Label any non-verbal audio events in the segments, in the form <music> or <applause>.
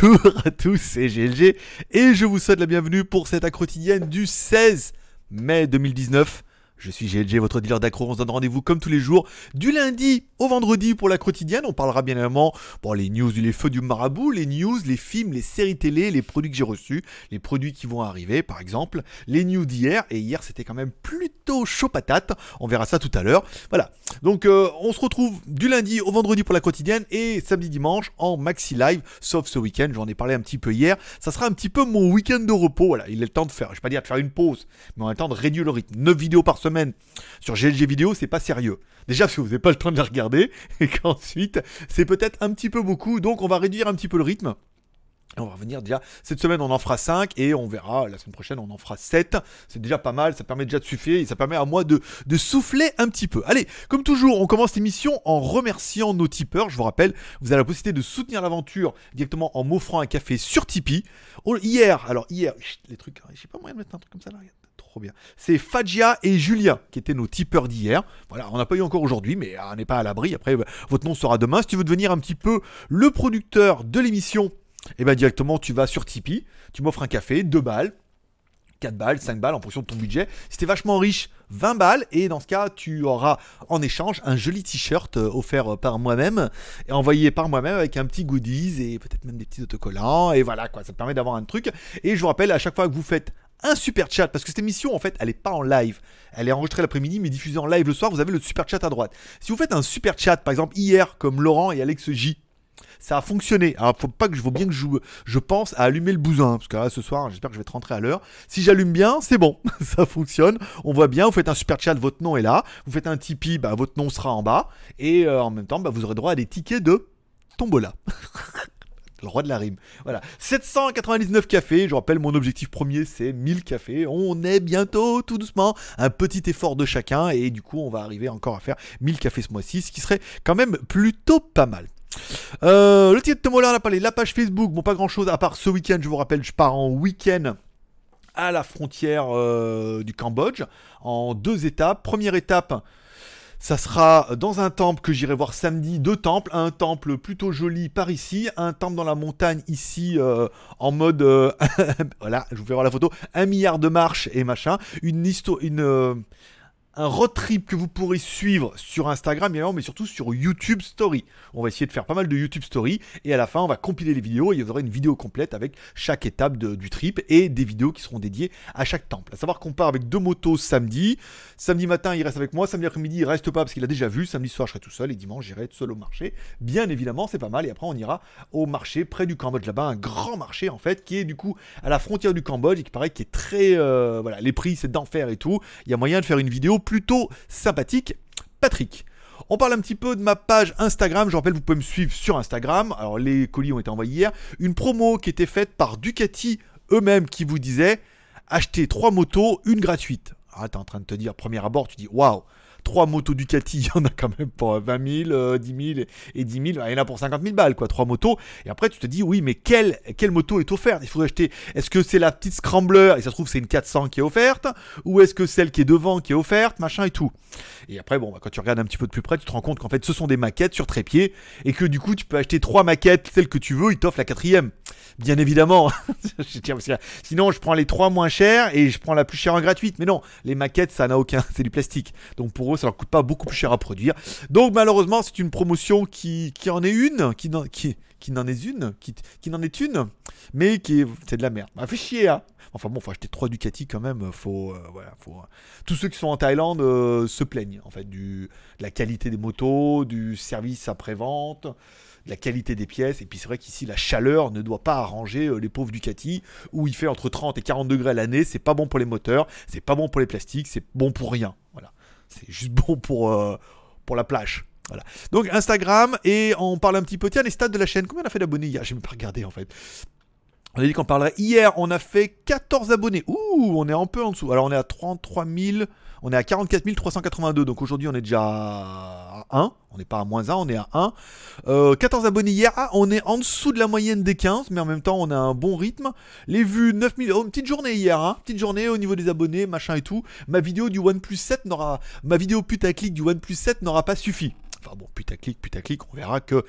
Bonjour à tous, c'est GLG et je vous souhaite la bienvenue pour cette accro quotidienne du 16 mai 2019. Je suis GLG, votre dealer d'accro. On se donne rendez-vous comme tous les jours, du lundi au vendredi pour la quotidienne. On parlera bien évidemment pour les news, les feux du marabout, les news, les films, les séries télé, les produits que j'ai reçus, les produits qui vont arriver par exemple, les news d'hier. Et hier c'était quand même plutôt chaud patate. On verra ça tout à l'heure. Voilà. Donc euh, on se retrouve du lundi au vendredi pour la quotidienne et samedi dimanche en maxi live, sauf ce week-end. J'en ai parlé un petit peu hier. Ça sera un petit peu mon week-end de repos. Voilà, il est le temps de faire, je vais pas dire de faire une pause, mais en même temps de réduire le rythme. 9 vidéos par semaine sur GLG vidéo, c'est pas sérieux. Déjà parce que vous n'avez pas le temps de les regarder, <laughs> et qu'ensuite, c'est peut-être un petit peu beaucoup, donc on va réduire un petit peu le rythme. On va revenir déjà, cette semaine on en fera 5 et on verra la semaine prochaine on en fera 7. C'est déjà pas mal, ça permet déjà de suffire et ça permet à moi de, souffler un petit peu. Allez, comme toujours, on commence l'émission en remerciant nos tipeurs. Je vous rappelle, vous avez la possibilité de soutenir l'aventure directement en m'offrant un café sur Tipeee. Hier, alors hier, les trucs, je sais pas moyen de mettre un truc comme ça là, bien. C'est Fadjia et Julien qui étaient nos tipeurs d'hier. Voilà, on n'a pas eu encore aujourd'hui, mais on n'est pas à l'abri. Après, votre nom sera demain. Si tu veux devenir un petit peu le producteur de l'émission, eh bien directement tu vas sur Tipeee, tu m'offres un café, 2 balles, 4 balles, 5 balles en fonction de ton budget. Si t'es vachement riche, 20 balles. Et dans ce cas, tu auras en échange un joli t-shirt euh, offert par moi-même et envoyé par moi-même avec un petit goodies et peut-être même des petits autocollants. Et voilà quoi, ça te permet d'avoir un truc. Et je vous rappelle, à chaque fois que vous faites un super chat parce que cette émission en fait elle est pas en live elle est enregistrée l'après-midi mais diffusée en live le soir vous avez le super chat à droite si vous faites un super chat par exemple hier comme Laurent et Alex J ça a fonctionné. Alors, faut pas que je vois bien que je, je pense à allumer le bousin. Parce que ce soir, j'espère que je vais te rentrer à l'heure. Si j'allume bien, c'est bon. <laughs> ça fonctionne. On voit bien. Vous faites un super chat, votre nom est là. Vous faites un Tipeee, bah, votre nom sera en bas. Et euh, en même temps, bah, vous aurez droit à des tickets de tombola. <laughs> le roi de la rime. Voilà. 799 cafés. Je rappelle, mon objectif premier, c'est 1000 cafés. On est bientôt, tout doucement. Un petit effort de chacun. Et du coup, on va arriver encore à faire 1000 cafés ce mois-ci. Ce qui serait quand même plutôt pas mal. Euh, le titre de Mola, on a parlé. La page Facebook, bon, pas grand chose à part ce week-end. Je vous rappelle, je pars en week-end à la frontière euh, du Cambodge en deux étapes. Première étape, ça sera dans un temple que j'irai voir samedi, deux temples, un temple plutôt joli par ici, un temple dans la montagne ici euh, en mode <laughs> voilà, je vous fais voir la photo, un milliard de marches et machin, une histoire, une un road trip que vous pourrez suivre sur Instagram, mais surtout sur YouTube Story. On va essayer de faire pas mal de YouTube Story, et à la fin, on va compiler les vidéos, et vous aurez une vidéo complète avec chaque étape du trip, et des vidéos qui seront dédiées à chaque temple. À savoir qu'on part avec deux motos samedi. Samedi matin, il reste avec moi, samedi après-midi, il reste pas parce qu'il a déjà vu. Samedi soir, je serai tout seul, et dimanche, j'irai tout seul au marché. Bien évidemment, c'est pas mal, et après, on ira au marché près du Cambodge, là-bas, un grand marché, en fait, qui est du coup à la frontière du Cambodge, et qui paraît qui est très... Euh, voilà, les prix, c'est d'enfer et tout. Il y a moyen de faire une vidéo plutôt sympathique. Patrick. On parle un petit peu de ma page Instagram. Je rappelle, vous pouvez me suivre sur Instagram. Alors, les colis ont été envoyés hier. Une promo qui était faite par Ducati eux-mêmes qui vous disait acheter trois motos, une gratuite. Ah, t'es en train de te dire, premier abord, tu dis waouh, Trois motos Ducati, <laughs> il y en a quand même pour 20 000, 10 000 et 10 000. Il y en a pour 50 000 balles, quoi. Trois motos. Et après, tu te dis, oui, mais quelle, quelle moto est offerte? Il faudrait acheter. Est-ce que c'est la petite Scrambler? Et ça se trouve, c'est une 400 qui est offerte Ou est-ce que celle qui est devant qui est offerte? Machin et tout. Et après, bon, bah, quand tu regardes un petit peu de plus près, tu te rends compte qu'en fait, ce sont des maquettes sur trépied et que du coup, tu peux acheter trois maquettes, celles que tu veux, ils t'offrent la quatrième. Bien évidemment. <laughs> Sinon, je prends les trois moins chères et je prends la plus chère en gratuite. Mais non, les maquettes, ça n'a aucun. C'est du plastique. Donc pour eux, ça leur coûte pas beaucoup plus cher à produire. Donc malheureusement, c'est une promotion qui, en est une, qui, n'en est une, qui, est une, mais qui est, c'est de la merde. Ça fait chier, hein. Enfin bon, faut acheter trois Ducati quand même. Faut, euh, voilà, faut. Euh, tous ceux qui sont en Thaïlande euh, se plaignent en fait du, de la qualité des motos, du service après-vente la qualité des pièces. Et puis c'est vrai qu'ici, la chaleur ne doit pas arranger euh, les pauvres Ducati, où il fait entre 30 et 40 degrés l'année. C'est pas bon pour les moteurs, c'est pas bon pour les plastiques, c'est bon pour rien. Voilà. C'est juste <laughs> bon pour, euh, pour la plage. Voilà. Donc Instagram, et on parle un petit peu, tiens, les stats de la chaîne. Combien on a fait d'abonnés hier? J'ai même pas regardé en fait. On a dit qu'on parlerait. Hier, on a fait 14 abonnés. Ouh, on est un peu en dessous. Alors on est à 33 000. On est à 44 382, donc aujourd'hui on est déjà à 1. On n'est pas à moins 1, on est à 1. 14 euh, abonnés hier, ah, on est en dessous de la moyenne des 15, mais en même temps on a un bon rythme. Les vues, 9000, oh, petite journée hier, hein. petite journée au niveau des abonnés, machin et tout. Ma vidéo du OnePlus 7 n'aura, ma vidéo putaclic du OnePlus 7 n'aura pas suffi. Enfin bon, putaclic, putaclic, on verra que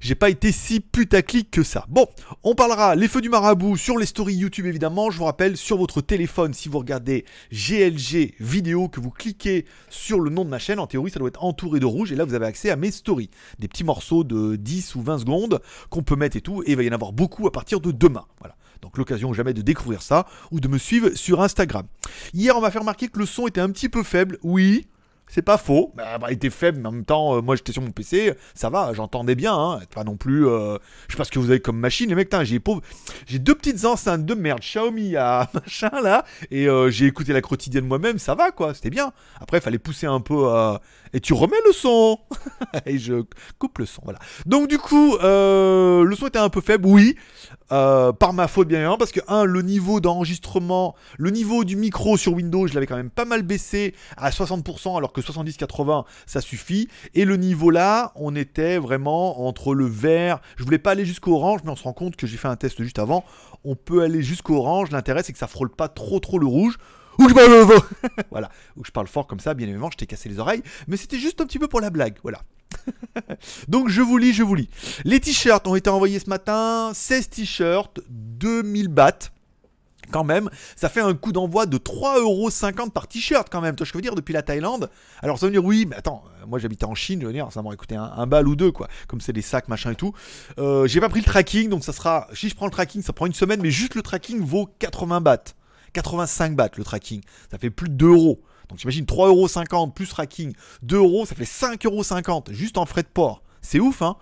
j'ai pas été si putaclic que ça. Bon, on parlera les feux du marabout sur les stories YouTube évidemment. Je vous rappelle, sur votre téléphone, si vous regardez GLG vidéo, que vous cliquez sur le nom de ma chaîne, en théorie ça doit être entouré de rouge et là vous avez accès à mes stories. Des petits morceaux de 10 ou 20 secondes qu'on peut mettre et tout, et il va y en avoir beaucoup à partir de demain. Voilà. Donc l'occasion jamais de découvrir ça ou de me suivre sur Instagram. Hier, on m'a fait remarquer que le son était un petit peu faible. Oui, c'est pas faux. Bah, bah, il faible, mais en même temps, euh, moi j'étais sur mon PC, ça va, j'entendais bien. Hein. Pas non plus. Euh, je sais pas ce que vous avez comme machine, les mecs. J'ai pauvre... j'ai deux petites enceintes de merde Xiaomi à <laughs> machin là, et euh, j'ai écouté la quotidienne moi-même, ça va quoi, c'était bien. Après, il fallait pousser un peu. Et tu remets le son <laughs> Et je coupe le son, voilà. Donc du coup, le son était un peu faible, oui. par ma faute bien évidemment, parce que un, le niveau d'enregistrement, le niveau du micro sur Windows, je l'avais quand même pas mal baissé à 60%, alors que 70-80, ça suffit. Et le niveau là, on était vraiment entre le vert. Je voulais pas aller jusqu'au orange, mais on se rend compte que j'ai fait un test juste avant. On peut aller jusqu'au orange. L'intérêt, c'est que ça frôle pas trop trop le rouge. Ou je parle <laughs> voilà, ou je parle fort comme ça, bien évidemment, je t'ai cassé les oreilles, mais c'était juste un petit peu pour la blague, voilà. <laughs> Donc je vous lis, je vous lis. Les t-shirts ont été envoyés ce matin, 16 t-shirts, 2000 bahts quand même, ça fait un coût d'envoi de 3,50€ par t-shirt quand même, toi je veux dire, depuis la Thaïlande. Alors ça veut dire oui, mais attends, euh, moi j'habitais en Chine, je veux dire, ça m'aurait coûté un, bal ou deux, quoi, comme c'est des sacs, machin et tout. Euh, j'ai pas pris le tracking, donc ça sera, si je prends le tracking, ça prend une semaine, mais juste le tracking vaut 80 bahts. 85 bahts le tracking, ça fait plus de 2 euros. Donc j'imagine 3,50€ plus tracking, 2 euros, ça fait 5,50€ juste en frais de port. C'est ouf, hein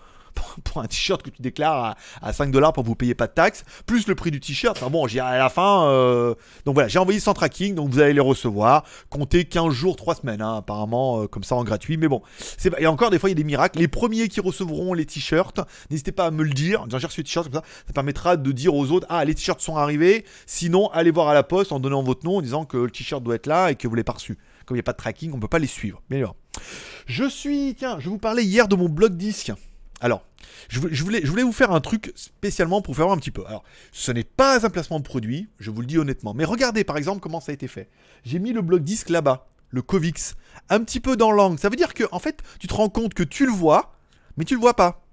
<laughs> pour un t-shirt que tu déclares à, 5 dollars pour vous payer pas de taxes, plus le prix du t-shirt. Enfin bon, j'ai à la fin. Euh, donc voilà, j'ai envoyé sans tracking, donc vous allez les recevoir. Comptez 15 jours, 3 semaines, hein, apparemment, euh, comme ça en gratuit. Mais bon, et encore des fois, il y a des miracles. Les premiers qui recevront les t-shirts, n'hésitez pas à me le dire. J'ai reçu t-shirts comme ça, ça permettra de dire aux autres Ah, les t-shirts sont arrivés. Sinon, allez voir à la poste en donnant votre nom, en disant que le t-shirt doit être là et que vous l'avez pas reçu. Comme il n'y a pas de tracking, on peut pas les suivre. Bien sûr. Je suis, tiens, je vous parlais hier de mon blog disque. Alors, je voulais, vous faire un truc spécialement pour faire voir un petit peu. Alors, ce n'est pas un placement de produit, je vous le dis honnêtement. Mais regardez par exemple comment ça a été fait. J'ai mis le bloc disque là-bas, le Covix, un petit peu dans l'angle. Ça veut dire que, en fait, tu te rends compte que tu le vois, mais tu le vois pas.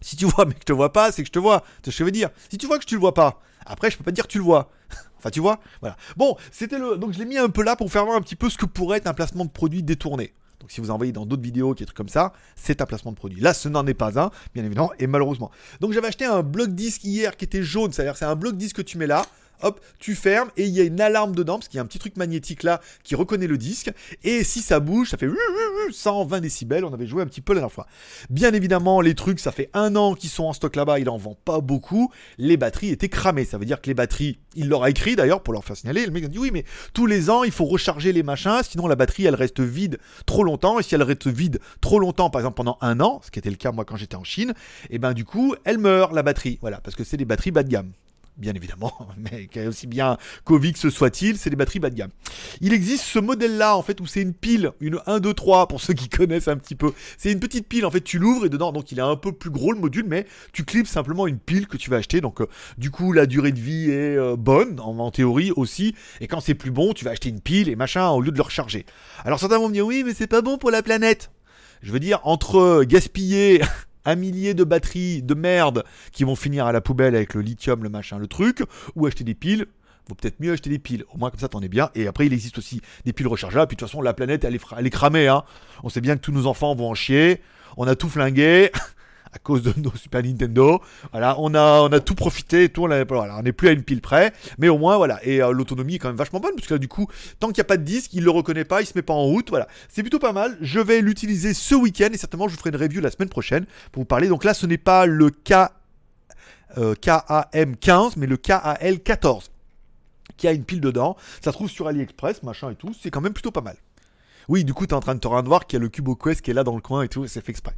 Si tu vois mais que je te vois pas, c'est que je te vois. C'est ce que je veux dire? Si tu vois que je te le vois pas, après je peux pas dire que tu le vois. <laughs> enfin tu vois, voilà. Bon, c'était le donc je l'ai mis un peu là pour faire voir un petit peu ce que pourrait être un placement de produit détourné. Donc si vous envoyez dans d'autres vidéos qui trucs comme ça, c'est un placement de produit. Là, ce n'en est pas un, bien évidemment, et malheureusement. Donc j'avais acheté un bloc disque hier qui était jaune, c'est-à-dire c'est un bloc disque que tu mets là hop, tu fermes et il y a une alarme dedans parce qu'il y a un petit truc magnétique là qui reconnaît le disque et si ça bouge, ça fait 120 décibels. On avait joué un petit peu la dernière fois. Bien évidemment, les trucs, ça fait un an qu'ils sont en stock là-bas, il en vend pas beaucoup. Les batteries étaient cramées. Ça veut dire que les batteries, il leur a écrit d'ailleurs pour leur faire signaler. Le mec a dit oui, mais tous les ans, il faut recharger les machins, sinon la batterie elle reste vide trop longtemps. Et si elle reste vide trop longtemps, par exemple pendant un an, ce qui était le cas moi quand j'étais en Chine, et eh ben du coup, elle meurt la batterie. Voilà, parce que c'est des batteries bas de gamme bien évidemment, <laughs> mais aussi bien Covix soit-il, c'est des batteries bas de gamme. Il existe ce modèle-là, en fait, où c'est une pile, une 1, 2, 3, pour ceux qui <laughs> connaissent un petit peu. C'est une petite pile, en fait, tu l'ouvres et dedans, donc il est un peu plus gros le module, mais tu clips simplement une pile que tu vas acheter. Donc, euh, du coup, la durée de vie est euh, bonne, en, théorie aussi. Et quand c'est plus bon, tu vas acheter une pile et machin, au lieu de le recharger. Alors, certains vont me dire, oui, mais c'est pas bon pour la planète. Je veux dire, entre gaspiller <laughs> un millier de batteries de merde qui vont finir à la poubelle avec le lithium, le machin, le truc, ou acheter des piles. Vaut peut-être mieux acheter des piles. Au moins comme ça t'en es bien. Et après il existe aussi des piles rechargeables. Puis de toute façon la planète elle est, elle est cramée. Hein. On sait bien que tous nos enfants vont en chier. On a tout flingué. <laughs> à cause de <laughs> nos Super Nintendo. Voilà, on a, on a tout profité, tout, on n'est plus à une pile près, mais au moins, voilà. Et euh, l'autonomie est quand même vachement bonne, parce que là, du coup, tant qu'il n'y a pas de disque, il le reconnaît pas, il se met pas en route, voilà. C'est plutôt pas mal. Je vais l'utiliser ce week-end, et certainement, je vous ferai une review la semaine prochaine pour vous parler. Donc là, ce n'est pas le K, euh, KAM15, mais le KAL14 qui a une pile dedans. Ça se trouve sur AliExpress, machin et tout. C'est quand même plutôt pas mal. Oui, du coup, t'es en train de te rendre voir qu'il y a le Cubo Quest qui est là dans le coin et tout, c'est fait exprès.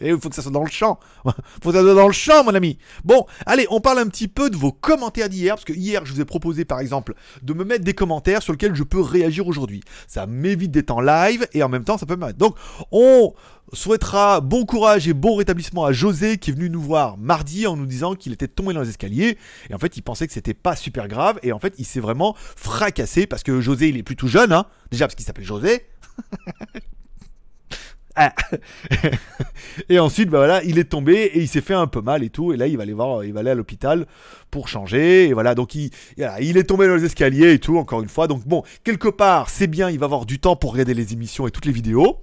il <laughs> faut que ça soit dans le champ. <laughs> faut que ça soit dans le champ, mon ami. Bon, allez, on parle un petit peu de vos commentaires d'hier, parce que hier, je vous ai proposé, par exemple, de me mettre des commentaires sur lesquels je peux réagir aujourd'hui. Ça m'évite d'être en live, et en même temps, ça peut mettre. Donc, on souhaitera bon courage et bon rétablissement à José qui est venu nous voir mardi en nous disant qu'il était tombé dans les escaliers et en fait il pensait que c'était pas super grave et en fait il s'est vraiment fracassé parce que José il est plutôt jeune hein déjà parce qu'il s'appelle José <laughs> Ah. <laughs> et ensuite, bah voilà, il est tombé et il s'est fait un peu mal et tout. Et là, il va aller voir, il va aller à l'hôpital pour changer. Et voilà, donc il, il est tombé dans les escaliers et tout, encore une fois. Donc bon, quelque part, c'est bien, il va avoir du temps pour regarder les émissions et toutes les vidéos.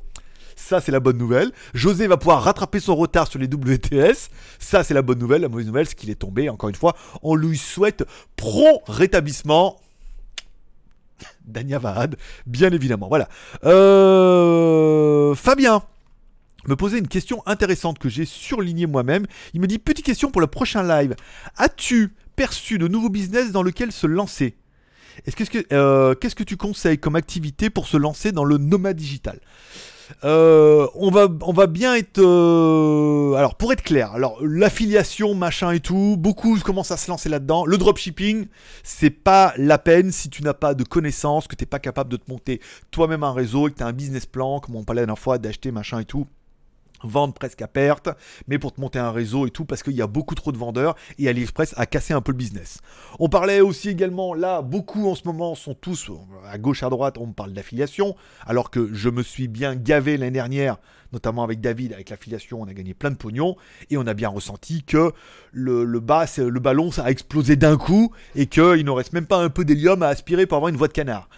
Ça, c'est la bonne nouvelle. José va pouvoir rattraper son retard sur les WTS. Ça, c'est la bonne nouvelle. La mauvaise nouvelle, c'est qu'il est tombé. Encore une fois, on lui souhaite prompt rétablissement. Dania Vahad, bien évidemment. Voilà. Euh, Fabien me posait une question intéressante que j'ai surlignée moi-même. Il me dit Petite question pour le prochain live. As-tu perçu de nouveaux business dans lequel se lancer? Qu'est-ce que, euh, qu'est-ce que tu conseilles comme activité pour se lancer dans le nomade digital? Euh, on, va, on va bien être... Euh, alors, pour être clair, alors l'affiliation, machin et tout, beaucoup commencent à se lancer là-dedans. Le dropshipping, c'est pas la peine si tu n'as pas de connaissances, que tu n'es pas capable de te monter toi-même un réseau et que tu as un business plan, comme on parlait la dernière fois, d'acheter machin et tout vendre presque à perte, mais pour te monter un réseau et tout, parce qu'il y a beaucoup trop de vendeurs et AliExpress a cassé un peu le business. On parlait aussi également, là, beaucoup en ce moment sont tous à gauche, à droite, on parle d'affiliation, alors que je me suis bien gavé l'année dernière, notamment avec David, avec l'affiliation, on a gagné plein de pognon et on a bien ressenti que le, le, bas, le ballon, ça a explosé d'un coup et qu'il ne reste même pas un peu d'hélium à aspirer pour avoir une voix de canard.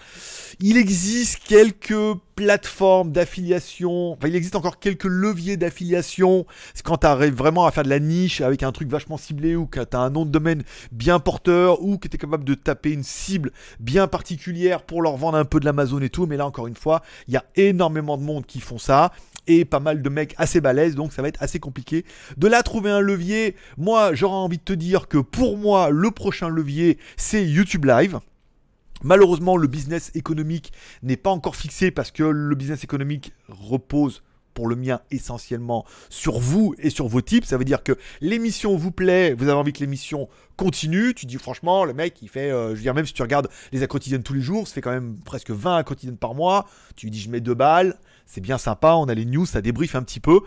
Il existe quelques plateformes d'affiliation, enfin il existe encore quelques leviers d'affiliation. Quand tu arrives vraiment à faire de la niche avec un truc vachement ciblé ou que tu as un nom de domaine bien porteur ou que tu es capable de taper une cible bien particulière pour leur vendre un peu de l'Amazon et tout. Mais là encore une fois, il y a énormément de monde qui font ça et pas mal de mecs assez balèzes, donc ça va être assez compliqué. De là, trouver un levier, moi j'aurais envie de te dire que pour moi, le prochain levier, c'est YouTube Live. Malheureusement, le business économique n'est pas encore fixé parce que le business économique repose pour le mien essentiellement sur vous et sur vos types. Ça veut dire que l'émission vous plaît, vous avez envie que l'émission continue. Tu dis franchement, le mec, il fait, euh, je veux dire, même si tu regardes les quotidiennes tous les jours, ça fait quand même presque 20 quotidiennes par mois. Tu lui dis, je mets deux balles, c'est bien sympa, on a les news, ça débriefe un petit peu.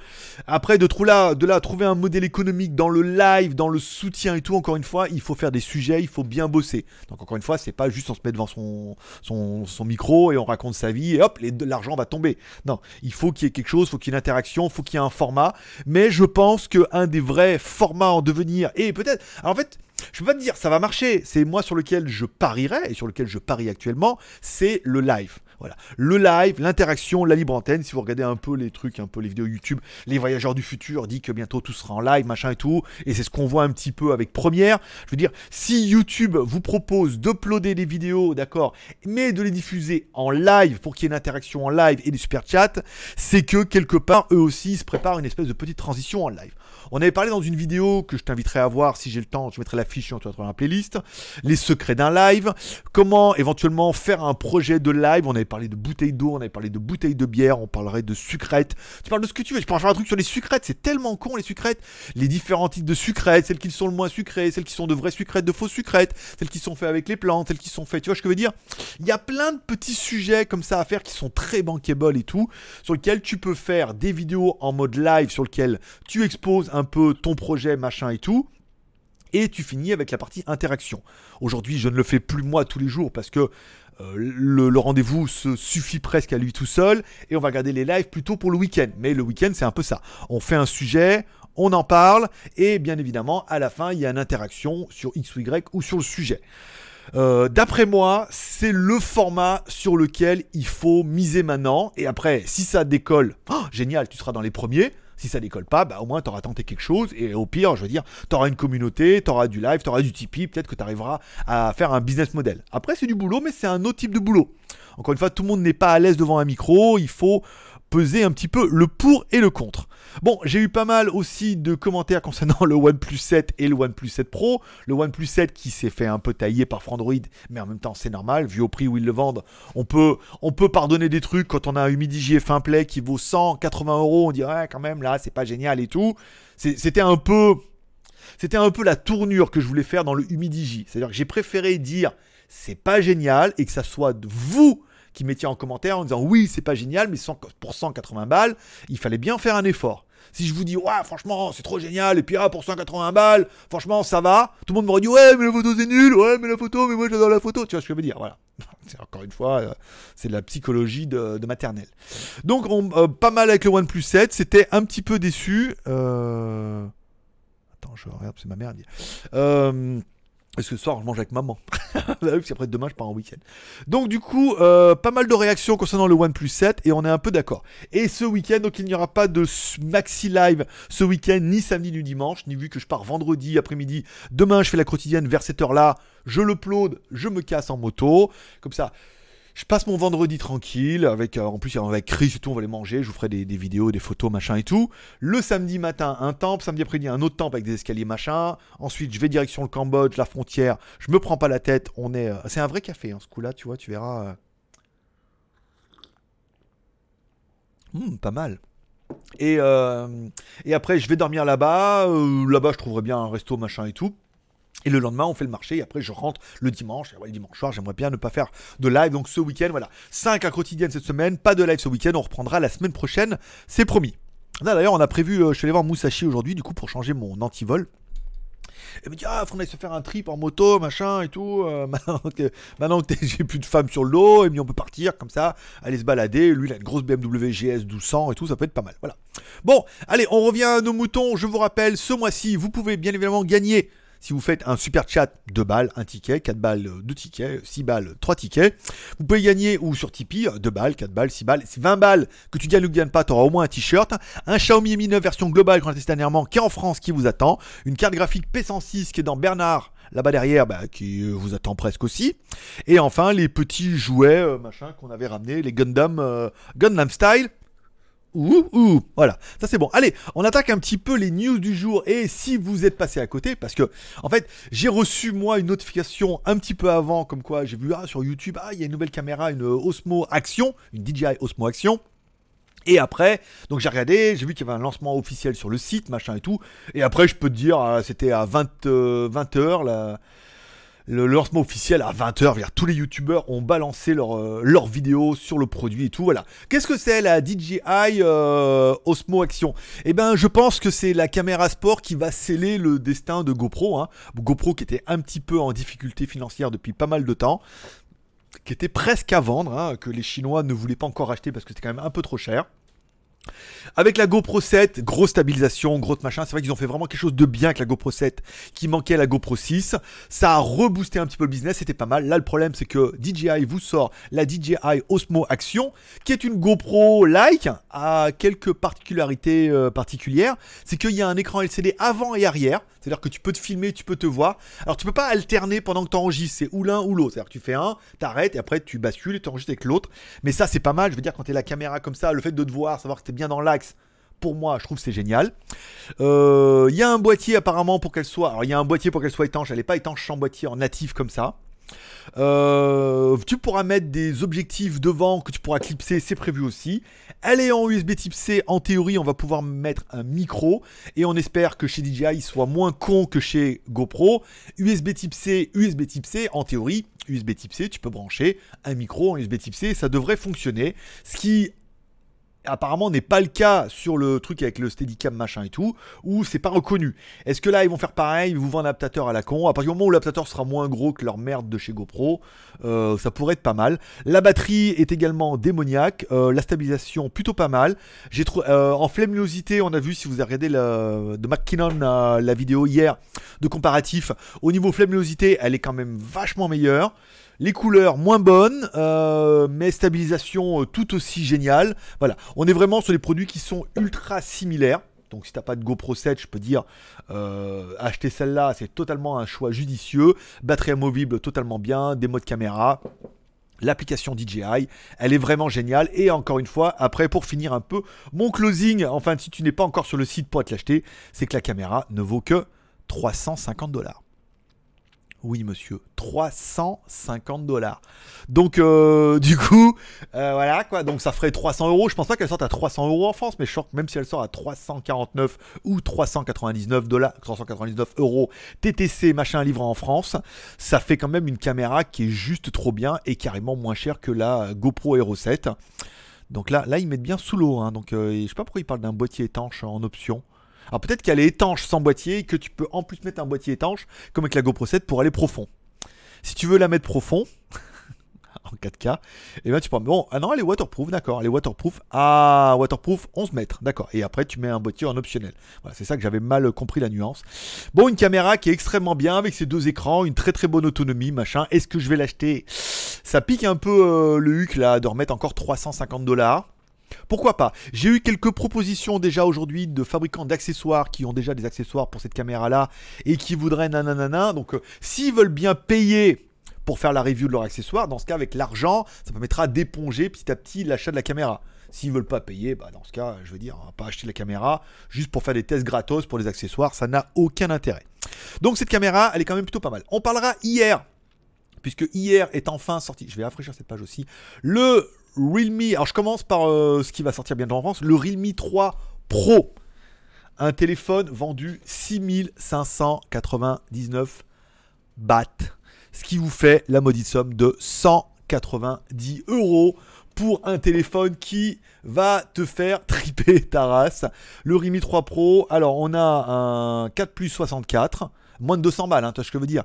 Après, de, là, de trouver un modèle économique dans le live, dans le soutien et tout, encore une fois, il faut faire des sujets, il faut bien bosser. Donc encore une fois, c'est pas juste on se met devant son, micro et on raconte sa vie et hop, l'argent va tomber. Non, il faut qu'il y ait quelque chose, il faut qu'il y ait une interaction, il faut qu'il y ait un format. Mais je pense qu'un des vrais formats en devenir, et peut-être, en fait, je peux pas te dire ça va marcher, c'est moi sur lequel je parierais et sur lequel je parie actuellement, c'est le live. Voilà. Le live, l'interaction, la libre antenne. Si vous regardez un peu les trucs, un peu les vidéos YouTube, les voyageurs du futur dit que bientôt tout sera en live, machin et tout. Et c'est ce qu'on voit un petit peu avec Première. Je veux dire, si YouTube vous propose d'uploader des vidéos, d'accord, mais de les diffuser en live pour qu'il y ait une interaction en live et des super chats, c'est que quelque part, eux aussi, se préparent une espèce de petite transition en live. On avait parlé dans une vidéo que je t'inviterai à voir si j'ai le temps, je mettrai l'affiche sur la playlist, les secrets d'un live, comment éventuellement faire un projet de live, on avait parlé de bouteilles d'eau, on avait parlé de bouteilles de bière, on parlerait de sucrètes. Tu parles de ce que tu veux, je pourrais faire un truc sur les sucrètes, c'est tellement con les sucrètes, les différents types de sucrètes, celles qui sont le moins sucrées, celles qui sont de vraies sucrètes, de fausses sucrètes, celles qui sont faites avec les plantes, celles qui sont faites, tu vois ce que je veux dire? Il y a plein de petits sujets comme ça à faire qui sont très bankable et tout, sur lesquels tu peux faire des vidéos en mode live, sur lesquels tu exposes un peu ton projet, machin et tout. Et tu finis avec la partie interaction. Aujourd'hui, je ne le fais plus moi tous les jours parce que euh, le, rendez-vous se suffit presque à lui tout seul et on va garder les lives plutôt pour le week-end. Mais le week-end, c'est un peu ça. On fait un sujet, on en parle et bien évidemment, à la fin, il y a une interaction sur X ou Y ou sur le sujet. Euh, d'après moi, c'est le format sur lequel il faut miser maintenant. Et après, si ça décolle, oh, génial, tu seras dans les premiers. Si ça décolle pas, bah au moins tu auras tenté quelque chose. Et au pire, je veux dire, tu auras une communauté, tu auras du live, tu auras du Tipeee. Peut-être que tu arriveras à faire un business model. Après, c'est du boulot, mais c'est un autre type de boulot. Encore une fois, tout le monde n'est pas à l'aise devant un micro. Il faut peser un petit peu le pour et le contre. Bon, j'ai eu pas mal aussi de commentaires concernant <laughs> le OnePlus 7 et le OnePlus 7 Pro. Le OnePlus 7 qui s'est fait un peu tailler par Frandroid, mais en même temps c'est normal, vu au prix où ils le vendent. On peut, on peut pardonner des trucs quand on a un Humidigi F1 Play qui vaut 180 euros. On dirait quand même là, c'est pas génial et tout. C'était un peu. C'était un peu la tournure que je voulais faire dans le Humidigi. C'est-à-dire que j'ai préféré dire c'est pas génial et que ça soit vous qui mettiez en commentaire en disant oui, c'est pas génial, mais pour 180 balles, il fallait bien faire un effort. Si je vous dis, ouais, franchement, c'est trop génial, et puis ah, pour 180 balles, franchement, ça va, tout le monde m'aurait dit, ouais, mais la photo c'est nul, ouais, mais la photo, mais moi j'adore la photo, tu vois ce que je veux dire, voilà. <laughs> Encore une fois, euh, c'est de la psychologie de, maternelle. Donc, euh, pas mal avec le OnePlus 7, c'était un petit peu déçu. Euh... Attends, je regarde, c'est ma mère. Euh, parce que ce soir, je mange avec maman. <laughs> Parce qu'après demain, je pars en week-end. Donc, du coup, euh, pas mal de réactions concernant le OnePlus 7 et on est un peu d'accord. Et ce week-end, donc il n'y aura pas de maxi live ce week-end, ni samedi ni dimanche, ni vu que je pars vendredi après-midi. Demain, je fais la quotidienne vers cette heure-là. Je l'upload, je me casse en moto. Comme ça, je passe mon vendredi tranquille, avec, euh, en plus avec Chris et tout, on va les manger, je vous ferai des, vidéos, des photos, machin et tout. Le samedi matin, un temple, samedi après-midi, un autre temple avec des escaliers, machin. Ensuite, je vais direction le Cambodge, la frontière, je me prends pas la tête, on est... Euh, c'est un vrai café, hein, ce coup-là, tu vois, tu verras... Hum, pas mal. Et, et après, je vais dormir là-bas. là-bas, je trouverai bien un resto, machin et tout. Et le lendemain, on fait le marché. Et après, je rentre le dimanche. Le dimanche soir, j'aimerais bien ne pas faire de live. Donc ce week-end, voilà. 5 à quotidienne cette semaine. Pas de live ce week-end. On reprendra la semaine prochaine. C'est promis. Là, d'ailleurs, on a prévu. Euh, je suis allé voir Musashi aujourd'hui, du coup, pour changer mon antivol. Et me dit ah faut se faire un trip en moto machin et tout euh, <laughs> maintenant que, <laughs> j'ai plus de femmes sur le dos et puis on peut partir comme ça aller se balader lui il a une grosse BMW GS 1200 et tout ça peut être pas mal voilà bon allez on revient à nos moutons je vous rappelle ce mois-ci vous pouvez bien évidemment gagner si vous faites un super chat, 2 balles, 1 ticket, 4 balles, 2 tickets, 6 balles, 3 tickets. Vous pouvez gagner, ou sur Tipeee, 2 balles, 4 balles, 6 balles. C'est 20 balles que tu gagnes ou que tu gagnes pas, tu auras au moins un t-shirt. Un Xiaomi Mi 9 version globale qu'on a testé dernièrement, qui est en France, qui vous attend. Une carte graphique P106 qui est dans Bernard là-bas derrière, bah, qui vous attend presque aussi. Et enfin, les petits jouets, euh, qu'on avait ramenés, les Gundam, euh, Gundam Style, Ouh, ouh, voilà, ça c'est bon. Allez, on attaque un petit peu les news du jour. Et si vous êtes passé à côté, parce que en fait, j'ai reçu moi une notification un petit peu avant, comme quoi j'ai vu ah, sur YouTube, ah, il y a une nouvelle caméra, une Osmo Action, une DJI Osmo Action. Et après, donc j'ai regardé, j'ai vu qu'il y avait un lancement officiel sur le site, machin et tout. Et après, je peux te dire, ah, c'était à 20, 20 h là le lancement officiel à 20h, tous les youtubeurs ont balancé leurs leur euh, vidéos sur le produit et tout, voilà. Qu'est-ce que c'est la DJI euh, Osmo Action? Eh ben, je pense que c'est la caméra sport qui va sceller le destin de GoPro. Hein. GoPro qui était un petit peu en difficulté financière depuis pas mal de temps qui était presque à vendre, hein, que les Chinois ne voulaient pas encore acheter parce que c'était quand même un peu trop cher. Avec la GoPro 7, grosse stabilisation, grosse machin. C'est vrai qu'ils ont fait vraiment quelque chose de bien avec la GoPro 7 qui manquait à la GoPro 6. Ça a reboosté un petit peu le business, c'était pas mal. Là, le problème, c'est que DJI vous sort la DJI Osmo Action, qui est une GoPro like, à quelques particularités euh, particulières. C'est qu'il y a un écran LCD avant et arrière. C'est-à-dire que tu peux te filmer, tu peux te voir. Alors tu peux pas alterner pendant que tu enregistres, c'est ou l'un ou l'autre. C'est-à-dire que tu fais un, t'arrêtes et après tu bascules et tu enregistres avec l'autre. Mais ça c'est pas mal, je veux dire quand tu la caméra comme ça, le fait de te voir, savoir que tu es bien dans l'axe, pour moi, je trouve c'est génial. Euh, il y a un boîtier apparemment pour qu'elle soit. Alors il y a un boîtier pour qu'elle soit étanche. Elle n'est pas étanche sans boîtier en natif comme ça. Euh, tu pourras mettre des objectifs devant que tu pourras clipser, c'est prévu aussi. Elle en USB type C, en théorie on va pouvoir mettre un micro et on espère que chez DJI il soit moins con que chez GoPro. USB type C, USB type C, en théorie, USB type C, tu peux brancher un micro en USB type C, ça devrait fonctionner. Ce qui apparemment n'est pas le cas sur le truc avec le Steadicam machin et tout, où c'est pas reconnu. Est-ce que là ils vont faire pareil, ils vous vendent un adaptateur à la con, à partir du moment où l'adaptateur sera moins gros que leur merde de chez GoPro, euh, ça pourrait être pas mal. La batterie est également démoniaque, euh, la stabilisation plutôt pas mal. J'ai euh, en flamminosité, on a vu si vous avez regardé de McKinnon la vidéo hier de comparatif, au niveau flamminosité, elle est quand même vachement meilleure. Les couleurs moins bonnes, euh, mais stabilisation euh, tout aussi géniale. Voilà, on est vraiment sur des produits qui sont ultra similaires. Donc si t'as pas de GoPro 7, je peux dire euh, acheter celle-là, c'est totalement un choix judicieux. Batterie amovible totalement bien, des modes caméra. L'application DJI, elle est vraiment géniale. Et encore une fois, après, pour finir un peu, mon closing, enfin, si tu n'es pas encore sur le site pour te l'acheter, c'est que la caméra ne vaut que 350 dollars. Oui, monsieur, 350 dollars. Donc, euh, <laughs> du coup, euh, voilà quoi. Donc, ça ferait 300 euros. Je pense pas qu'elle sorte à 300 euros en France, mais je même si elle sort à 349 ou 399 dollars, 399 euros TTC machin livré en France, ça fait quand même une caméra qui est juste trop bien et carrément moins chère que la GoPro Hero 7. Donc là, là ils mettent bien sous l'eau. Hein. donc euh, je sais pas pourquoi ils parlent d'un boîtier étanche en option. Alors peut-être qu'elle est étanche sans boîtier et que tu peux en plus mettre un boîtier étanche comme avec la GoPro 7 pour aller profond. Si tu veux la mettre profond, <laughs> en 4K, et eh ben tu prends. Bon, ah non, elle est waterproof, d'accord. Elle est waterproof. Ah, waterproof 11 mètres, d'accord. Et après, tu mets un boîtier en optionnel. Voilà, c'est ça que j'avais mal compris la nuance. Bon, une caméra qui est extrêmement bien avec ses deux écrans, une très très bonne autonomie, machin. Est-ce que je vais l'acheter? Ça pique un peu euh, le huc là de remettre encore 350 dollars. Pourquoi pas? J'ai eu quelques propositions déjà aujourd'hui de fabricants d'accessoires qui ont déjà des accessoires pour cette caméra là et qui voudraient nanana. Donc euh, s'ils veulent bien payer pour faire la review de leur accessoire. Dans ce cas, avec l'argent, ça permettra d'éponger petit à petit l'achat de la caméra. S'ils veulent pas payer, bah dans ce cas, je veux dire, on va pas acheter la caméra juste pour faire des tests gratos pour les accessoires, ça n'a aucun intérêt. Donc cette caméra, elle est quand même plutôt pas mal. On parlera hier, puisque hier est enfin sorti, je vais rafraîchir cette page aussi, le Realme, alors je commence par euh, ce qui va sortir bientôt en France, le Realme 3 Pro. Un téléphone vendu 6599 bahts ce qui vous fait la maudite somme de 190 euros pour un téléphone qui va te faire <laughs> triper ta race. Le Rimi 3 Pro, alors on a un 4 plus 64, moins de 200 balles, hein, tu vois ce que je veux dire.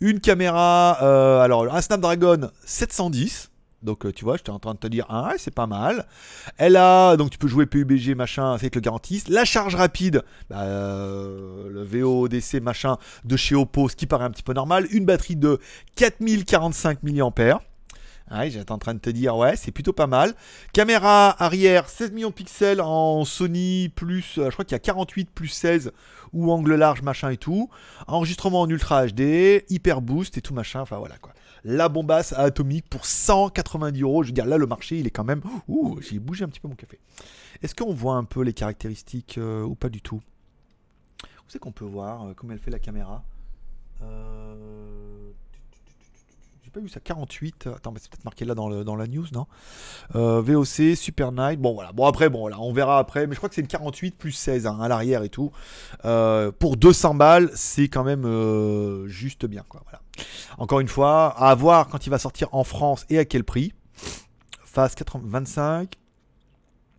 Une caméra, euh, alors un Snapdragon 710, donc euh, tu vois, j'étais en train de te dire, ah, c'est pas mal. Elle a, donc tu peux jouer PUBG, machin, avec le garantiste. La charge rapide, bah, euh, le VODC, machin, de chez Oppo, ce qui paraît un petit peu normal. Une batterie de 4045 mAh. Ouais, j'étais en train de te dire, ouais, c'est plutôt pas mal. Caméra arrière, 16 millions de pixels en Sony, plus, euh, je crois qu'il y a 48 plus 16, ou angle large, machin et tout. Enregistrement en Ultra HD, hyper boost et tout machin, enfin voilà quoi la bombasse à atomique pour 190 euros. Je veux dire, là, le marché, il est quand même. Ouh, j'ai bougé un petit peu mon café. Est-ce qu'on voit un peu les caractéristiques euh, ou pas du tout? Où c'est qu'on peut voir euh, comment elle fait la caméra? Euh pas vu ça 48. Attends, mais c'est peut-être marqué là dans, dans la news, non? Euh, VOC, Super Night. Bon, voilà. Bon, après, bon, là, on verra après. Mais je crois que c'est une 48 plus 16 hein, à l'arrière et tout. Euh, pour 200 balles, c'est quand même euh, juste bien, quoi. Voilà. Encore une fois, à voir quand il va sortir en France et à quel prix. Phase 25,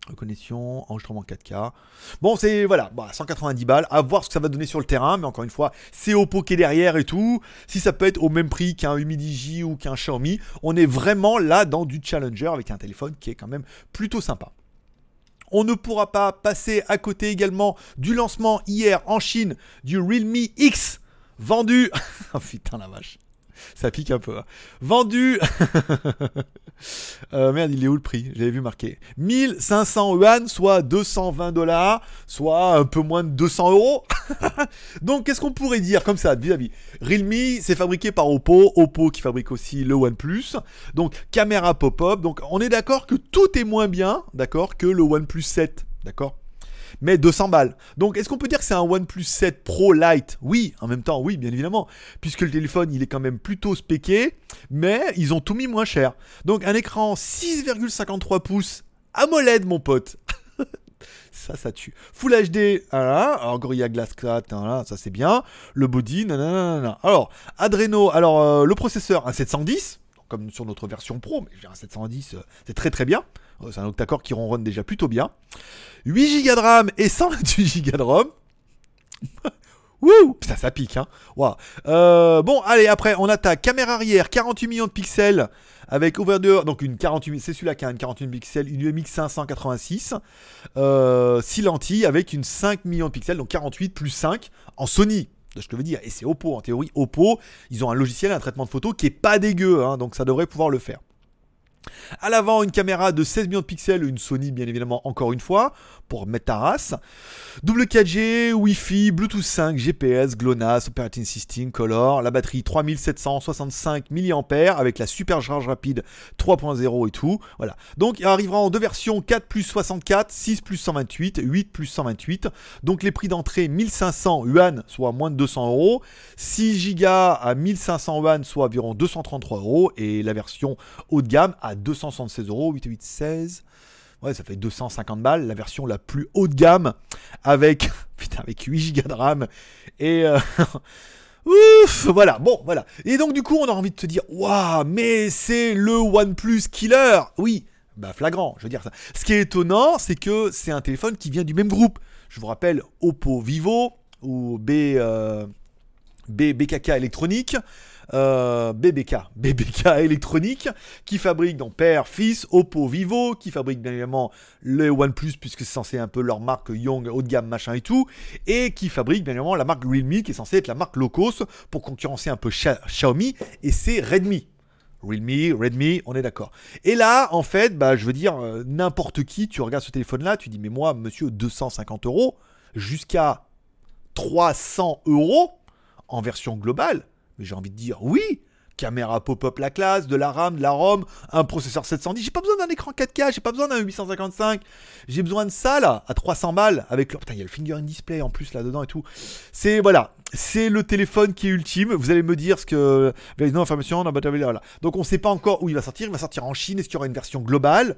Reconnexion, enregistrement 4K. Bon, c'est voilà, 190 balles, à voir ce que ça va donner sur le terrain, mais encore une fois, c'est Oppo qui derrière et tout. Si ça peut être au même prix qu'un Humidigi ou qu'un Xiaomi, on est vraiment là dans du challenger avec un téléphone qui est quand même plutôt sympa. On ne pourra pas passer à côté également du lancement hier en Chine du Realme X vendu. <laughs> oh putain la vache <laughs> ça pique un peu. Hein. Vendu. <laughs> Euh, merde, il est où le prix? J'avais vu marqué. 1500 yuan, soit 220 dollars, soit un peu moins de 200 euros. <laughs> Donc, qu'est-ce qu'on pourrait dire comme ça, vis-à-vis? Realme, c'est fabriqué par Oppo. Oppo qui fabrique aussi le OnePlus. Donc, caméra pop-up. Donc, on est d'accord que tout est moins bien, d'accord, que le OnePlus 7. D'accord? Mais 200 balles. Donc est-ce qu'on peut dire que c'est un OnePlus 7 Pro Lite? Oui, en même temps, oui, bien évidemment, puisque le téléphone, il est quand même plutôt spéqué, mais ils ont tout mis moins cher. Donc un écran 6,53 pouces AMOLED, mon pote. <laughs> ça, ça tue. Full HD, voilà. Alors, Gorilla Glass 4, ça c'est bien. Le body, nanana. Alors, Adreno, alors euh, le processeur, un 710, comme sur notre version Pro, mais un 710, euh, c'est très très bien. Euh, c'est un octa-core qui ronronne déjà plutôt bien. 8 Go de RAM et 128 Go de ROM. <laughs> Wouh Ça, ça pique, hein euh, Bon, allez, après, on a ta caméra arrière, 48 millions de pixels, avec over donc une 48, c'est celui-là qui a une 48 pixels, une UMX 586, euh, 6 lentilles, avec une 5 millions de pixels, donc 48 plus 5, en Sony, je veux dire, et c'est Oppo, en théorie, Oppo, ils ont un logiciel, un traitement de photo qui est pas dégueu, hein, donc ça devrait pouvoir le faire. À l'avant, une caméra de 16 millions de pixels, une Sony bien évidemment encore une fois, pour mettre ta race. Double 4G, Wi-Fi, Bluetooth 5, GPS, GLONASS, Operating System, Color. La batterie 3765 mAh avec la super charge rapide 3.0 et tout. Voilà. Donc il arrivera en deux versions 4 plus 64, 6 plus 128, 8 plus 128. Donc les prix d'entrée 1500 yuan, soit moins de 200 euros. 6 Go à 1500 yuan, soit environ 233 euros. Et la version haut de gamme à 276 euros, 8816. Ouais, ça fait 250 balles, la version la plus haut de gamme avec, <laughs> putain, avec 8 Go de RAM et euh, <laughs> ouf, voilà, bon, voilà. Et donc du coup, on a envie de te dire, waouh, mais c'est le OnePlus killer. Oui, bah flagrant, je veux dire ça. Ce qui est étonnant, c'est que c'est un téléphone qui vient du même groupe. Je vous rappelle Oppo Vivo ou B, euh, B BKK électronique. Euh, BBK, <laughs> BBK électronique, qui fabrique donc père, fils, Oppo, Vivo, qui fabrique bien évidemment le OnePlus, puisque c'est censé un peu leur marque Young, haut de gamme, machin et tout, et qui fabrique bien évidemment la marque Realme, qui est censée être la marque low cost pour concurrencer un peu Xiaomi, et c'est Redmi. Realme, Redmi, on est d'accord. Et là, en fait, bah, je veux dire, euh, n'importe qui, tu regardes ce téléphone-là, tu dis, mais moi, monsieur, 250 euros, jusqu'à 300 euros en version globale, mais j'ai envie de dire, oui, caméra pop-up la classe, de la RAM, de la ROM, un processeur 710. J'ai pas besoin d'un écran 4K, j'ai pas besoin d'un 855. J'ai besoin de ça là, à 300 balles, avec le. Putain, il y a le finger in display en plus là-dedans et tout. C'est voilà, c'est le téléphone qui est ultime. Vous allez me dire ce que. Non, information, voilà. Donc on sait pas encore où il va sortir. Il va sortir en Chine. Est-ce qu'il y aura une version globale?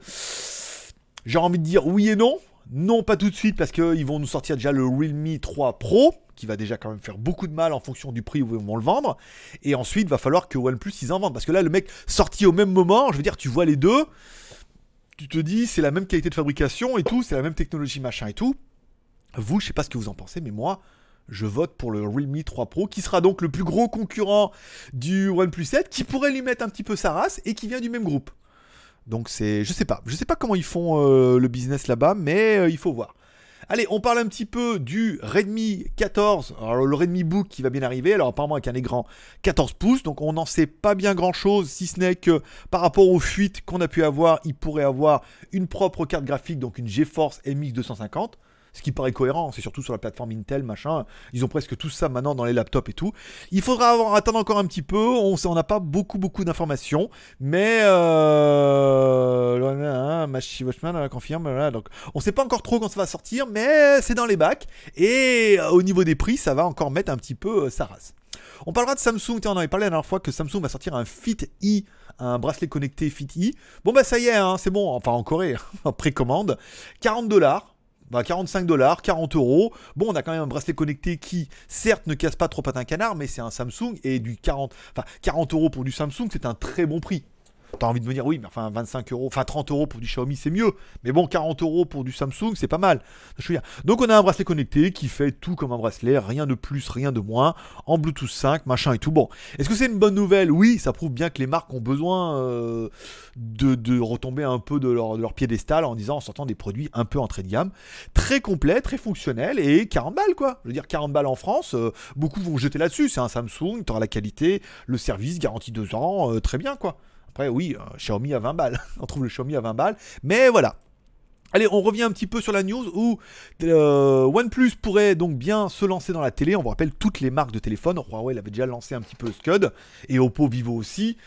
J'ai envie de dire oui et non. Non, pas tout de suite parce qu'ils vont nous sortir déjà le Realme 3 Pro qui va déjà quand même faire beaucoup de mal en fonction du prix où ils vont le vendre. Et ensuite, va falloir que OnePlus ils en vendent. Parce que là, le mec sorti au même moment, je veux dire, tu vois les deux, tu te dis, c'est la même qualité de fabrication et tout, c'est la même technologie, machin et tout. Vous, je sais pas ce que vous en pensez, mais moi, je vote pour le Realme 3 Pro, qui sera donc le plus gros concurrent du OnePlus 7, qui pourrait lui mettre un petit peu sa race et qui vient du même groupe. Donc c'est, je sais pas, je sais pas comment ils font euh, le business là-bas, mais euh, il faut voir. Allez, on parle un petit peu du Redmi 14. Alors, le Redmi Book qui va bien arriver. Alors, apparemment, avec un écran 14 pouces. Donc, on n'en sait pas bien grand chose, si ce n'est que par rapport aux fuites qu'on a pu avoir, il pourrait avoir une propre carte graphique, donc une GeForce MX 250 ce qui paraît cohérent, c'est surtout sur la plateforme Intel, machin. Ils ont presque tout ça maintenant dans les laptops et tout. Il faudra attendre encore un petit peu, on n'a pas beaucoup beaucoup d'informations, mais euh, Machi Watchman confirme, donc on sait pas encore trop quand ça va sortir, mais c'est dans les bacs, et euh, au niveau des prix, ça va encore mettre un petit peu euh, sa race. On parlera de Samsung, on en avait parlé la dernière fois que Samsung va sortir un Fit E, un bracelet connecté Fit E. Bon bah ça y est, hein, c'est bon, enfin en Corée, <laughs> en précommande, 40 dollars. 45 bah, dollars, 40 euros. Bon, on a quand même un bracelet connecté qui, certes, ne casse pas trop patin canard, mais c'est un Samsung et du 40, enfin, 40 euros pour du Samsung, c'est un très bon prix. T'as envie de me dire, oui, mais enfin 25 euros, enfin 30 euros pour du Xiaomi, c'est mieux. Mais bon, 40 euros pour du Samsung, c'est pas mal. Je veux Donc on a un bracelet connecté qui fait tout comme un bracelet, rien de plus, rien de moins, en Bluetooth 5, machin et tout. Bon, est-ce que c'est une bonne nouvelle? Oui, ça prouve bien que les marques ont besoin euh, de, retomber un peu de leur, de leur, piédestal en disant, en sortant des produits un peu entrée de gamme. Très complet, très fonctionnel et 40 balles quoi. Je veux dire, 40 balles en France, euh, beaucoup vont jeter là-dessus. C'est un Samsung, tu auras la qualité, le service, garantie 2 ans, euh, très bien quoi. Après, oui, Xiaomi à 20 balles. <laughs> on trouve le Xiaomi à 20 balles. Mais voilà. Allez, on revient un petit peu sur la news où euh, OnePlus pourrait donc bien se lancer dans la télé. On vous rappelle toutes les marques de téléphone. Huawei avait déjà lancé un petit peu Scud et Oppo Vivo aussi.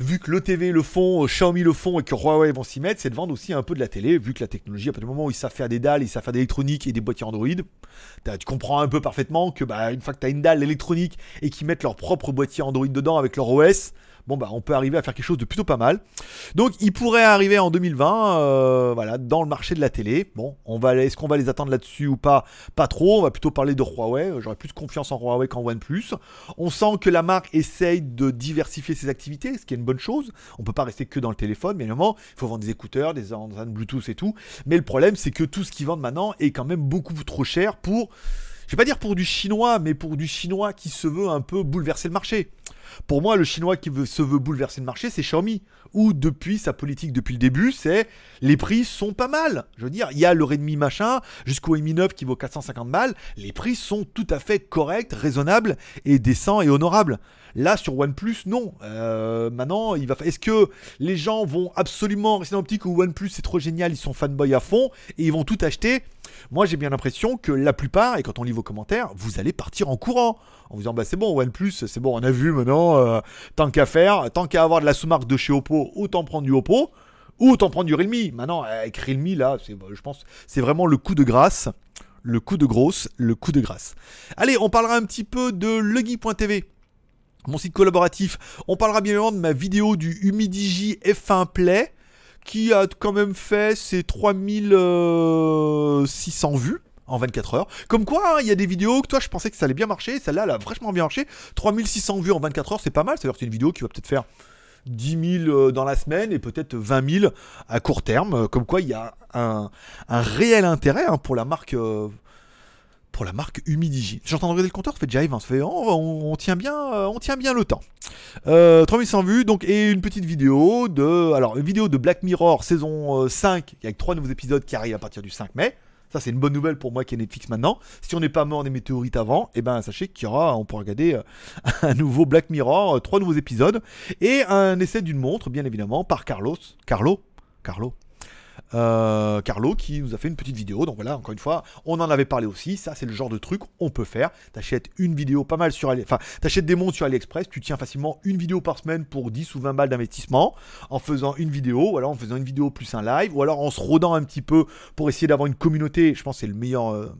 Vu que le TV le font, euh, Xiaomi le font et que Huawei vont s'y mettre, c'est de vendre aussi un peu de la télé. Vu que la technologie, à partir du moment où ils savent faire des dalles, ils savent faire de l'électronique et des boîtiers Android, tu comprends un peu parfaitement que bah, une fois que tu as une dalle électronique et qu'ils mettent leur propre boîtier Android dedans avec leur OS, bon bah on peut arriver à faire quelque chose de plutôt pas mal. Donc il pourrait arriver en 2020, euh, voilà, dans le marché de la télé. Bon, on va, est-ce qu'on va les attendre là-dessus ou pas? Pas trop. On va plutôt parler de Huawei. J'aurais plus confiance en Huawei qu'en OnePlus. On sent que la marque essaye de diversifier ses activités, ce qui est une bonne chose. On peut pas rester que dans le téléphone, mais évidemment, il faut vendre des écouteurs, des enceintes Bluetooth et tout. Mais le problème, c'est que tout ce qu'ils vendent maintenant est quand même beaucoup trop cher pour je vais pas dire pour du chinois, mais pour du chinois qui se veut un peu bouleverser le marché. Pour moi, le chinois qui veut, se veut bouleverser le marché, c'est Xiaomi. Ou depuis sa politique depuis le début, c'est les prix sont pas mal. Je veux dire, il y a le Redmi machin jusqu'au Mi 9 qui vaut 450 balles. Les prix sont tout à fait corrects, raisonnables et décents et honorables. Là, sur OnePlus, non. Euh, maintenant, il va. Est-ce que les gens vont absolument rester dans l'optique où OnePlus c'est trop génial, ils sont fanboy à fond et ils vont tout acheter? Moi, j'ai bien l'impression que la plupart, et quand on lit vos commentaires, vous allez partir en courant en vous disant bah c'est bon OnePlus, c'est bon, on a vu maintenant. Euh, tant qu'à faire, tant qu'à avoir de la sous-marque de chez Oppo, autant prendre du Oppo ou autant prendre du Realme. Maintenant, avec Realme là, je pense, c'est vraiment le coup de grâce le coup de grosse, le coup de grâce. Allez, on parlera un petit peu de Legui.tv mon site collaboratif. On parlera bien évidemment de ma vidéo du Humidigi F1 Play qui a quand même fait ses 3600 vues en 24 heures. Comme quoi, hein, il y a des vidéos que toi je pensais que ça allait bien marcher, celle-là elle a vachement bien marché. 3600 vues en 24 heures, c'est pas mal, c'est-à-dire que c'est une vidéo qui va peut-être faire 10 000 dans la semaine et peut-être 20 000 à court terme. Comme quoi, il y a un, réel intérêt hein, pour la marque pour la marque Humidigi. J'entends regarder le compteur, ça fait ça fait, on, tient bien, euh, on tient bien le temps. Euh, 3100 vues, donc, et une petite vidéo de, alors, une vidéo de Black Mirror saison 5, euh, avec trois nouveaux épisodes qui arrivent à partir du 5 mai. C'est une bonne nouvelle pour moi qui est Netflix maintenant. Si on n'est pas mort des météorites avant, eh ben, sachez qu'il y aura, on pourra regarder euh, <laughs> un nouveau Black Mirror, trois nouveaux épisodes, et un essai d'une montre, bien évidemment, par Carlos. Carlo Carlo euh, Carlo qui nous a fait une petite vidéo. Donc voilà, encore une fois, on en avait parlé aussi. Ça, c'est le genre de truc on peut faire. T'achètes une vidéo pas mal sur. Enfin, t'achètes des montres sur AliExpress, tu tiens facilement une vidéo par semaine pour 10 ou 20 balles d'investissement en faisant une vidéo, ou alors en faisant une vidéo plus un live, ou alors en se rodant un petit peu pour essayer d'avoir une communauté. Je pense que c'est le meilleur. Euh,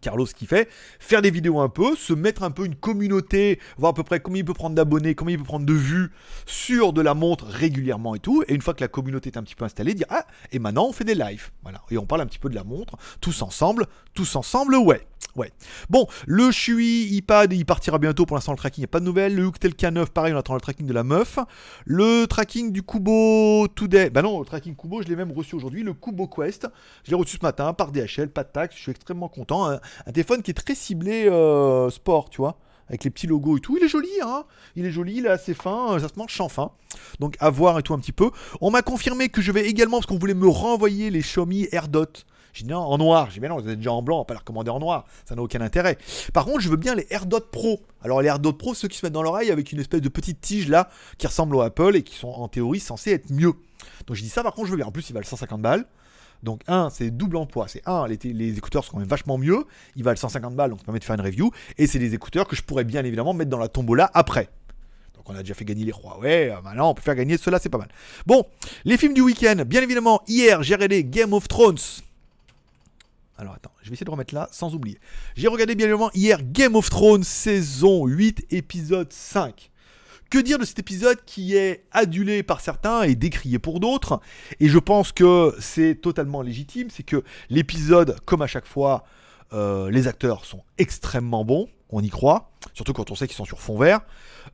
Carlos qui fait, faire des vidéos un peu, se mettre un peu une communauté, voir à peu près combien il peut prendre d'abonnés, combien il peut prendre de vues sur de la montre régulièrement et tout. Et une fois que la communauté est un petit peu installée, dire ah et maintenant on fait des lives, voilà. Et on parle un petit peu de la montre, tous ensemble, tous ensemble, ouais. Ouais. Bon, le Shui iPad, il partira bientôt. Pour l'instant, le tracking, il n'y a pas de nouvelles. Le Hooktel K9, pareil, on attend le tracking de la meuf. Le tracking du Kubo Today. Bah non, le tracking Kubo, je l'ai même reçu aujourd'hui. Le Kubo Quest, je l'ai reçu ce matin par DHL, pas de taxe. Je suis extrêmement content. Un, téléphone qui est très ciblé euh, sport, tu vois avec les petits logos et tout. Il est joli, hein Il est joli, il est assez fin, ça se mange sans fin. Donc à voir et tout un petit peu. On m'a confirmé que je vais également, parce qu'on voulait me renvoyer les Xiaomi AirDot. J'ai dit non, en noir. J'ai dit non, vous êtes déjà en blanc, on va pas les recommander en noir. Ça n'a aucun intérêt. Par contre, je veux bien les AirDot Pro. Alors les AirDot Pro, ceux qui se mettent dans l'oreille avec une espèce de petite tige là, qui ressemble au Apple et qui sont en théorie censés être mieux. Donc j'ai dit ça, par contre, je veux bien. En plus, ils valent 150 balles. Donc, un, c'est double emploi. C'est un, les, les, écouteurs sont quand même vachement mieux. Ils valent 150 balles, donc ça permet de faire une review. Et c'est des écouteurs que je pourrais bien évidemment mettre dans la tombola après. Donc, on a déjà fait gagner les rois. Ouais, euh, maintenant on peut faire gagner cela, c'est pas mal. Bon, les films du week-end. Bien évidemment, hier, j'ai regardé Game of Thrones. Alors attends, je vais essayer de remettre là sans oublier. J'ai regardé bien évidemment hier Game of Thrones saison 8 épisode 5. Que dire de cet épisode qui est adulé par certains et décrié pour d'autres? Et je pense que c'est totalement légitime, c'est que l'épisode, comme à chaque fois, euh, les acteurs sont extrêmement bons, on y croit, surtout quand on sait qu'ils sont sur fond vert.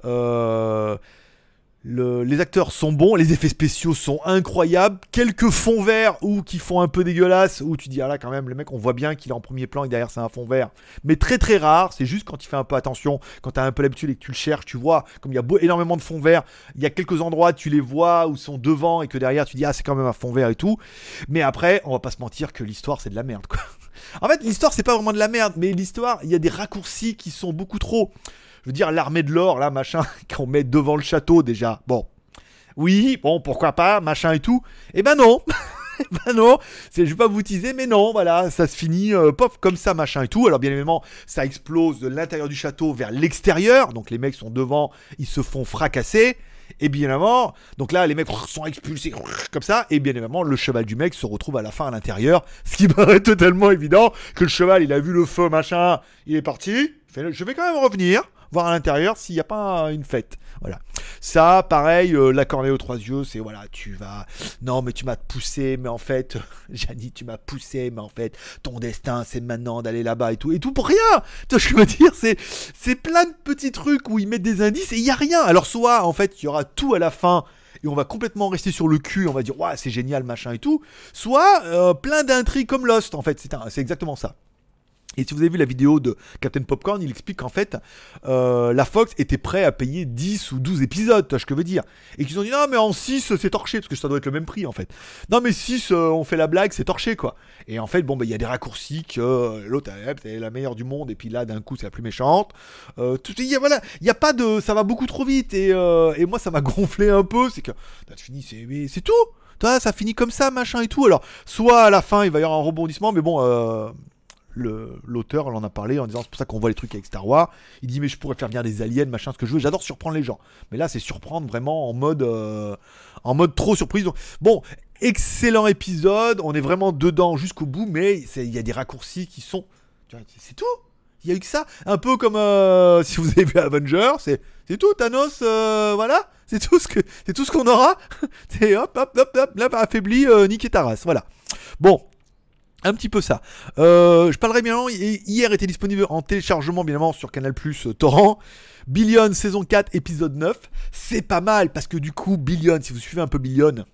Euh, les acteurs sont bons, les effets spéciaux sont incroyables. Quelques fonds verts ou qui font un peu dégueulasse, où tu dis ah là quand même le mec on voit bien qu'il est en premier plan et derrière c'est un fond vert, mais très très rare. C'est juste quand il fait un peu attention, quand tu as un peu l'habitude et que tu le cherches, tu vois comme il y a énormément de fonds verts, il y a quelques endroits tu les vois où sont devant et que derrière tu dis ah c'est quand même un fond vert et tout. Mais après on va pas se mentir que l'histoire c'est de la merde quoi. <laughs> En fait l'histoire c'est pas vraiment de la merde, mais l'histoire il y a des raccourcis qui sont beaucoup trop je veux dire, l'armée de l'or, là, machin, <laughs> qu'on met devant le château déjà. Bon. Oui, bon, pourquoi pas, machin et tout. Eh ben non <laughs> eh ben non, je vais pas vous teaser, mais non, voilà, ça se finit, euh, pop, comme ça, machin et tout. Alors bien évidemment, ça explose de l'intérieur du château vers l'extérieur, donc les mecs sont devant, ils se font fracasser. Et bien évidemment, donc là, les mecs sont expulsés comme ça, et bien évidemment, le cheval du mec se retrouve à la fin à l'intérieur, <laughs> ce qui paraît totalement évident que le cheval, il a vu le feu, machin, il est parti. Je vais quand même revenir voir à l'intérieur s'il n'y a pas une fête. Voilà. Ça, pareil, euh, la cornée aux trois yeux, c'est voilà, tu vas. Non, mais tu m'as poussé, mais en fait, <laughs> Janie, tu m'as poussé, mais en fait, ton destin, c'est maintenant d'aller là-bas et tout. Et tout pour rien Tu vois, je veux dire, c'est, c'est plein de petits trucs où ils mettent des indices et il n'y a rien. Alors, soit, en fait, il y aura tout à la fin et on va complètement rester sur le cul, on va dire, ouais, c'est génial, machin et tout. Soit euh, plein d'intrigues comme Lost, en fait, c'est, c'est exactement ça. Et si vous avez vu la vidéo de Captain Popcorn, il explique qu'en fait, euh, la Fox était prêt à payer 10 ou 12 épisodes, tu vois ce que je veux dire. Et qu'ils ont dit non, mais en 6, c'est torché, parce que ça doit être le même prix en fait. Non, mais 6, euh, on fait la blague, c'est torché quoi. Et en fait, bon, bah, il y a des raccourcis que euh, l'autre, est la meilleure du monde, et puis là, d'un coup, c'est la plus méchante. tout, y a, voilà, il n'y a pas de. Ça va beaucoup trop vite, et, et moi, ça m'a <laughs> gonflé un peu, c'est que. T'as fini, c'est tout! Ça finit comme ça, machin et tout. Alors, soit à la fin, il va y avoir un rebondissement, mais bon, l'auteur en a parlé en disant c'est pour ça qu'on voit les trucs avec Star Wars. Il dit mais je pourrais faire venir des aliens, machin, ce que je veux. J'adore surprendre les gens. Mais là c'est surprendre vraiment en mode euh, en mode trop surprise. bon, excellent épisode. On est vraiment dedans jusqu'au bout, mais il y a des raccourcis qui sont. C'est tout. Il y a eu que ça. Un peu comme euh, si vous avez vu Avengers, c'est tout. Thanos, euh, voilà. C'est tout ce que c'est tout ce qu'on aura. <laughs> c'est hop hop hop hop là affaibli Nick et Taras. Voilà. Bon, Un petit peu ça. Euh, je parlerai bien. Hier était disponible en téléchargement, bien évidemment, sur Canal Plus euh, Torrent. Billion saison 4, épisode 9. C'est pas mal parce que du coup, Billion, si vous suivez un peu Billion,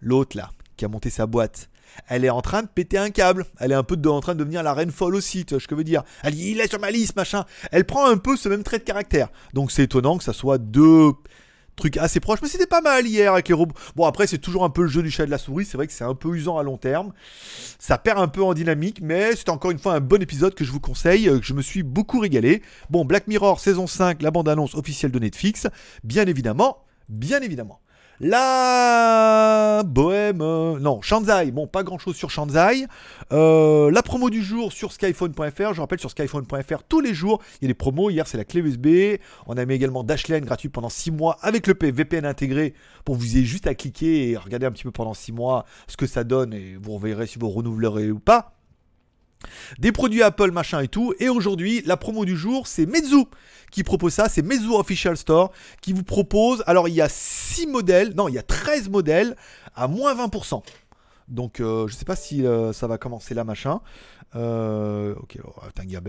l'autre là, qui a monté sa boîte, elle est en train de péter un câble. Elle est un peu en train de devenir la reine folle aussi, tu vois ce que je veux dire. Elle dit, il est sur ma liste, machin. Elle prend un peu ce même trait de caractère. Donc c'est étonnant que ça soit deux truc assez proche, mais c'était pas mal hier avec les robots. Bon, après, c'est toujours un peu le jeu du chat de la souris, c'est vrai que c'est un peu usant à long terme. Ça perd un peu en dynamique, mais c'est encore une fois un bon épisode que je vous conseille, euh, que je me suis beaucoup régalé. Bon, Black Mirror saison 5, la bande-annonce officielle de Netflix, bien évidemment, bien évidemment. La Bohème, non, Shanzai, bon, pas grand chose sur Shanzai. Euh, la promo du jour sur skyphone.fr, je rappelle sur skyphone.fr tous les jours, il y a des promos. Hier, c'est la clé USB. On a mis également Dashlane gratuit pendant 6 mois avec le VPN intégré pour vous ayez juste à cliquer et regarder un petit peu pendant 6 mois ce que ça donne et vous verrez si vous renouvelerez ou pas. Des produits Apple, machin et tout. Et aujourd'hui, la promo du jour, c'est Meizu qui propose ça. C'est Meizu Official Store qui vous propose. Alors, il y a 6 modèles, non, il y a 13 modèles à moins 20%. Donc, euh, je sais pas si euh, ça va commencer là, machin. Euh, ok, oh,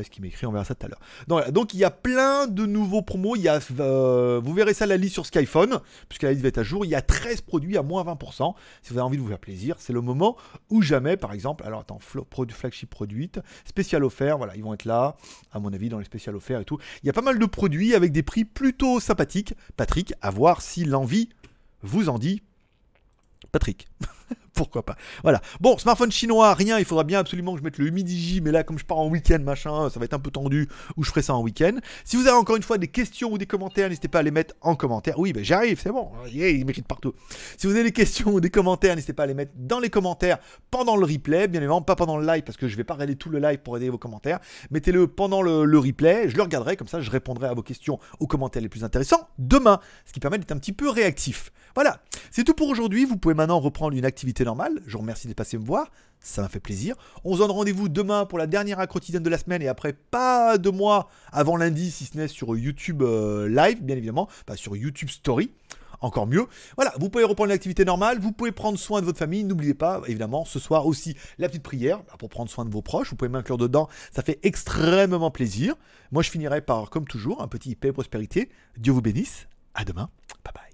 qui m'écrit, on verra ça tout à l'heure. Donc, il y a plein de nouveaux promos. Euh, vous verrez ça la liste sur Skyphone, puisque la liste va être à jour. Il y a 13 produits à moins 20%. Si vous avez envie de vous faire plaisir, c'est le moment ou jamais, par exemple. Alors, attends, flagship produit, spécial offert, voilà, ils vont être là, à mon avis, dans les spécial offerts et tout. Il y a pas mal de produits avec des prix plutôt sympathiques. Patrick, à voir si l'envie vous en dit. Patrick. <laughs> <laughs> pourquoi pas. Voilà. Bon, smartphone chinois, rien. Il faudra bien absolument que je mette le Humidigi, mais là, comme je pars en week-end, machin, ça va être un peu tendu, ou je ferai ça en week-end. Si vous avez encore une fois des questions ou des commentaires, n'hésitez pas à les mettre en commentaire. Oui, ben j'arrive, c'est bon. il mérite partout. Si vous avez des questions ou des commentaires, n'hésitez pas à les mettre dans les commentaires pendant le replay, bien évidemment, pas pendant le live, parce que je vais pas regarder tout le live pour aider vos commentaires. Mettez-le pendant le, le replay, je le regarderai, comme ça je répondrai à vos questions, aux commentaires les plus intéressants demain, ce qui permet d'être un petit peu réactif. Voilà, c'est tout pour aujourd'hui. Vous pouvez maintenant reprendre une activité normale. Je vous remercie de passer me voir. Ça m'a fait plaisir. On se donne rendez-vous demain pour la dernière quotidienne de la semaine et après pas de mois avant lundi, si ce n'est sur YouTube euh, Live, bien évidemment, pas sur YouTube Story. Encore mieux. Voilà, vous pouvez reprendre l'activité normale, vous pouvez prendre soin de votre famille. N'oubliez pas, évidemment, ce soir aussi, la petite prière bah, pour prendre soin de vos proches. Vous pouvez m'inclure dedans, ça fait extrêmement plaisir. Moi, je finirai par, comme toujours, un petit paix prospérité. Dieu vous bénisse. À demain. Bye bye.